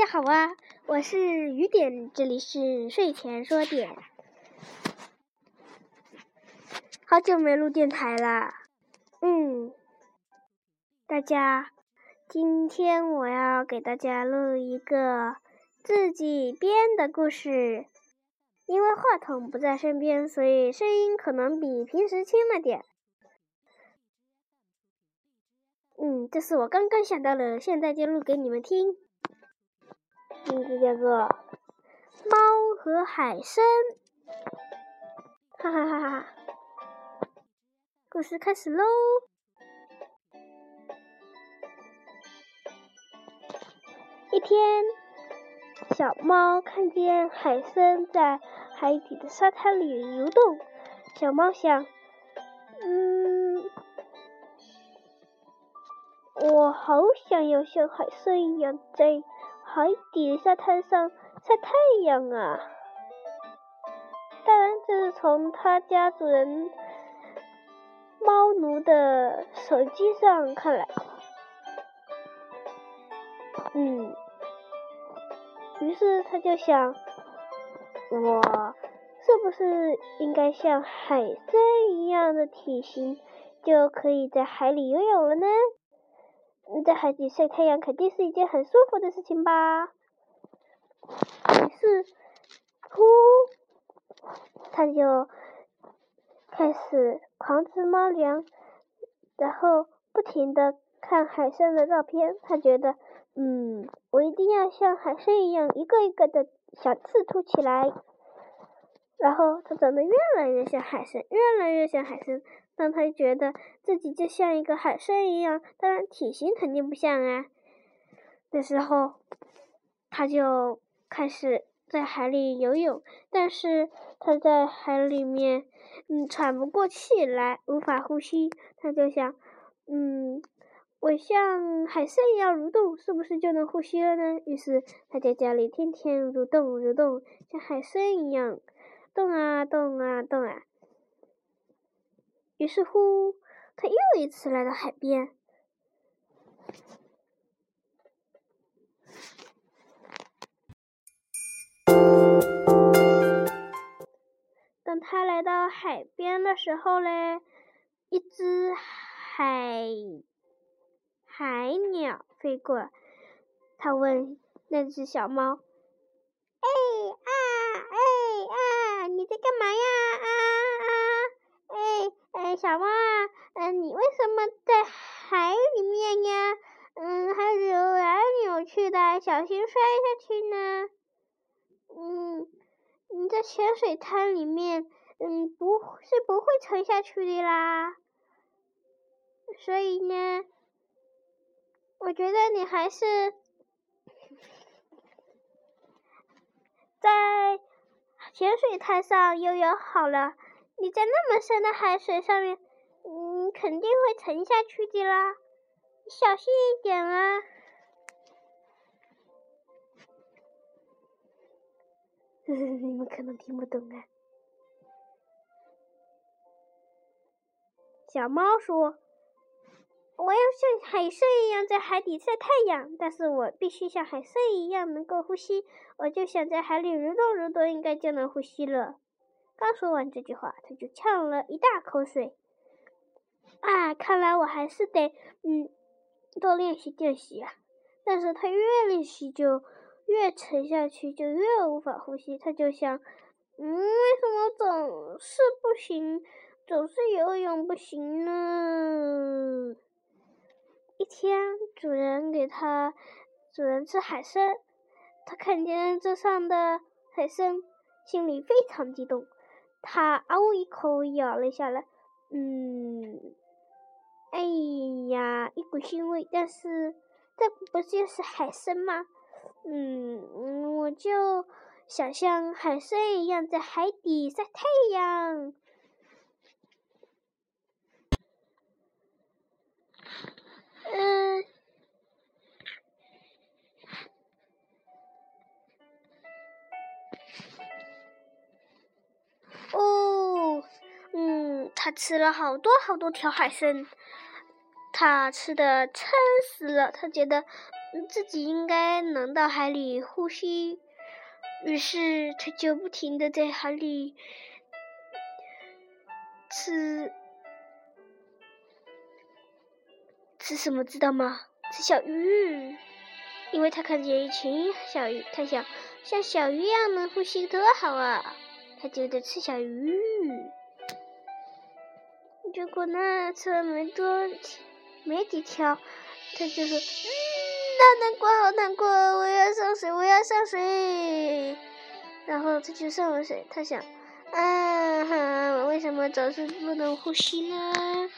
大家好啊，我是雨点，这里是睡前说点。好久没录电台了，嗯，大家，今天我要给大家录一个自己编的故事。因为话筒不在身边，所以声音可能比平时轻了点。嗯，这是我刚刚想到的，现在就录给你们听。名字叫做《猫和海参》，哈哈哈哈！故事开始喽。一天，小猫看见海参在。海底的沙滩里游动，小猫想：“嗯，我好想要像海参一样在海底沙滩上晒太阳啊！”当然，这是从他家主人猫奴的手机上看来。嗯，于是他就想。我是不是应该像海参一样的体型，就可以在海里游泳了呢？在海底晒太阳肯定是一件很舒服的事情吧？于是，呼，他就开始狂吃猫粮，然后不停的看海参的照片。他觉得，嗯，我一定要像海参一样，一个一个的。小刺凸起来，然后它长得越来越像海参，越来越像海参。当他觉得自己就像一个海参一样，当然体型肯定不像啊。那时候，他就开始在海里游泳，但是他在海里面，嗯，喘不过气来，无法呼吸。他就想，嗯。我像海参一样蠕动，是不是就能呼吸了呢？于是他在家里天天蠕动蠕动，像海参一样动啊动啊动啊。于是乎，他又一次来到海边。等他来到海边的时候嘞，一只海。海鸟飞过，他问那只小猫：“哎啊哎啊，你在干嘛呀？啊啊，哎哎，小猫啊，嗯，你为什么在海里面呀？嗯，还扭来扭去的，小心摔下去呢。嗯，你在潜水滩里面，嗯，不是不会沉下去的啦。所以呢。”我觉得你还是在潜水滩上游泳好了。你在那么深的海水上面，你肯定会沉下去的啦。小心一点啊！你们可能听不懂啊。小猫说。我要像海参一样在海底晒太阳，但是我必须像海参一样能够呼吸。我就想在海里蠕动蠕动，应该就能呼吸了。刚说完这句话，他就呛了一大口水。啊，看来我还是得嗯多练习练习啊。但是他越练习就越沉下去，就越无法呼吸。他就想，嗯，为什么总是不行，总是游泳不行呢？一天，主人给他主人吃海参，他看见这上的海参，心里非常激动。他嗷一口咬了下来，嗯，哎呀，一股腥味。但是这不就是海参吗？嗯，我就想像海参一样在海底晒太阳。嗯，哦，嗯，他吃了好多好多条海参，他吃的撑死了，他觉得自己应该能到海里呼吸，于是他就不停的在海里吃吃什么，知道吗？吃小鱼，因为他看见一群小鱼，他想像小鱼一样能呼吸多好啊！他就在吃小鱼。结果呢，吃了没多没几条，他就说：“嗯，好难过，好难过，我要上水，我要上水。”然后他就上了水。他想：“啊哈，我，为什么总是不能呼吸呢？”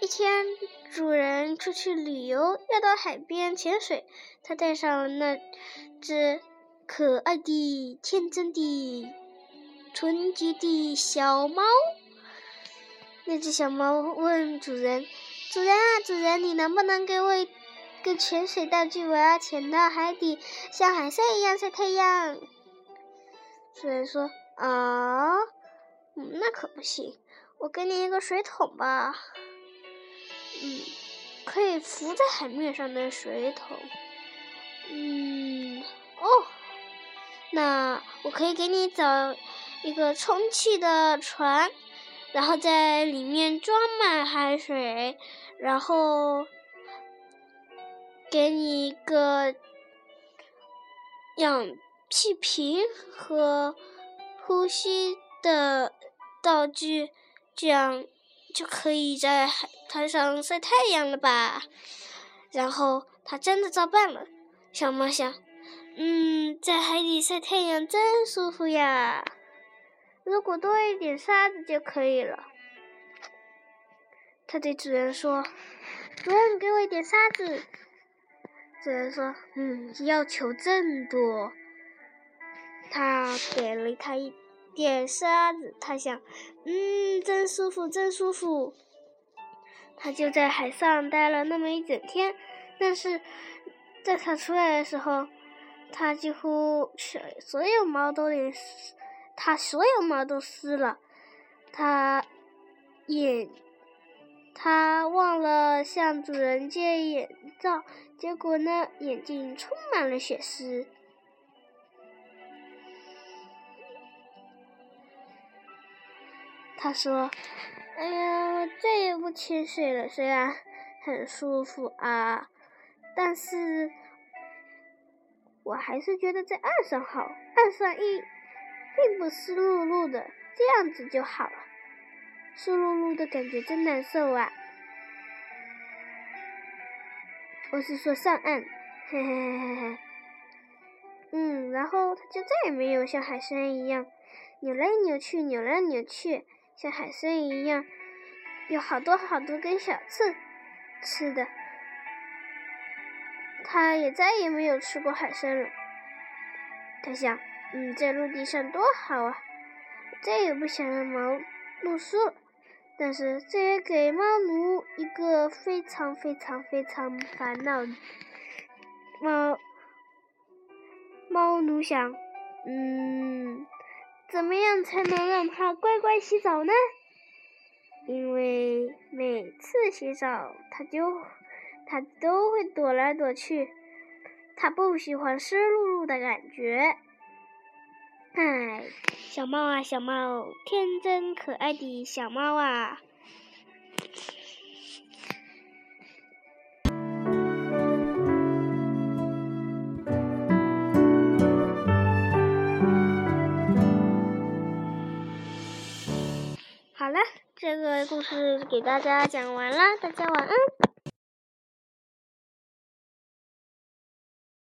一天，主人出去旅游，要到海边潜水。他带上了那只可爱的、天真的、纯洁的小猫。那只小猫问主人：“主人啊，主人，你能不能给我一个潜水道具？我要潜到海底，像海参一样晒太阳。”主人说：“啊，嗯，那可不行。我给你一个水桶吧。”嗯，可以浮在海面上的水桶。嗯，哦，那我可以给你找一个充气的船，然后在里面装满海水，然后给你一个氧气瓶和呼吸的道具，这样。就可以在海滩上晒太阳了吧？然后他真的照办了。小猫想：“嗯，在海底晒太阳真舒服呀！如果多一点沙子就可以了。”他对主人说：“主人，给我一点沙子。”主人说：“嗯，要求真多。”他给了他一。点沙子，他想，嗯，真舒服，真舒服。他就在海上待了那么一整天，但是在他出来的时候，他几乎所有毛都连他所有毛都湿了。他眼，他忘了向主人借眼罩，结果呢，眼睛充满了血丝。他说：“哎呀，我再也不潜水了。虽然很舒服啊，但是我还是觉得在岸上好。岸上一并不湿漉漉的，这样子就好了。湿漉漉的感觉真难受啊！我是说上岸，嘿嘿嘿嘿嘿。嗯，然后他就再也没有像海参一样扭来扭去，扭来扭去。”像海参一样，有好多好多根小刺吃的，他也再也没有吃过海参了。他想，嗯，在陆地上多好啊！再也不想让毛露宿。但是这也给猫奴一个非常非常非常烦恼。猫猫奴想，嗯。怎么样才能让它乖乖洗澡呢？因为每次洗澡，它就它都会躲来躲去，它不喜欢湿漉漉的感觉。唉，小猫啊，小猫，天真可爱的小猫啊！好了，这个故事给大家讲完了，大家晚安。